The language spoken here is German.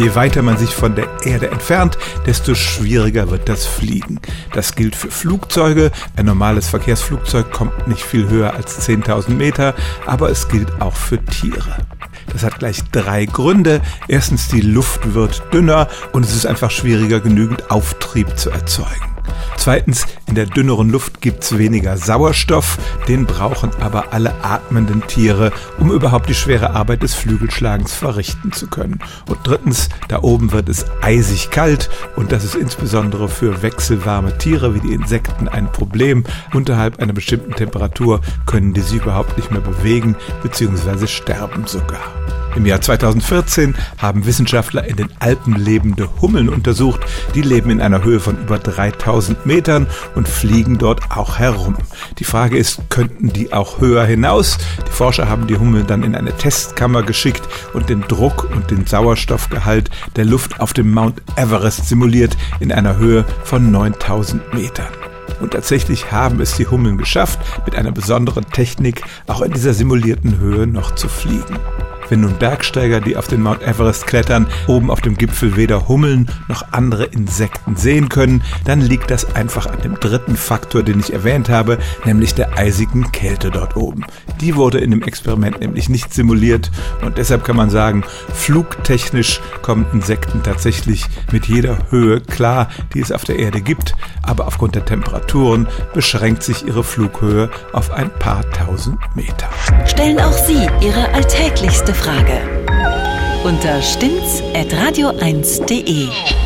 Je weiter man sich von der Erde entfernt, desto schwieriger wird das Fliegen. Das gilt für Flugzeuge. Ein normales Verkehrsflugzeug kommt nicht viel höher als 10.000 Meter, aber es gilt auch für Tiere. Das hat gleich drei Gründe. Erstens, die Luft wird dünner und es ist einfach schwieriger, genügend Auftrieb zu erzeugen. Zweitens, in der dünneren Luft gibt's weniger Sauerstoff, den brauchen aber alle atmenden Tiere, um überhaupt die schwere Arbeit des Flügelschlagens verrichten zu können. Und drittens, da oben wird es eisig kalt und das ist insbesondere für wechselwarme Tiere wie die Insekten ein Problem. Unterhalb einer bestimmten Temperatur können die sich überhaupt nicht mehr bewegen bzw. sterben sogar. Im Jahr 2014 haben Wissenschaftler in den Alpen lebende Hummeln untersucht. Die leben in einer Höhe von über 3000 Metern und fliegen dort auch herum. Die Frage ist, könnten die auch höher hinaus? Die Forscher haben die Hummeln dann in eine Testkammer geschickt und den Druck und den Sauerstoffgehalt der Luft auf dem Mount Everest simuliert in einer Höhe von 9000 Metern. Und tatsächlich haben es die Hummeln geschafft, mit einer besonderen Technik auch in dieser simulierten Höhe noch zu fliegen. Wenn nun Bergsteiger, die auf den Mount Everest klettern, oben auf dem Gipfel weder Hummeln noch andere Insekten sehen können, dann liegt das einfach an dem dritten Faktor, den ich erwähnt habe, nämlich der eisigen Kälte dort oben. Die wurde in dem Experiment nämlich nicht simuliert und deshalb kann man sagen, flugtechnisch kommen Insekten tatsächlich mit jeder Höhe klar, die es auf der Erde gibt, aber aufgrund der Temperaturen beschränkt sich ihre Flughöhe auf ein paar tausend Meter. Stellen auch Sie Ihre alltäglichste Frage unter stimmt's at radio1.de.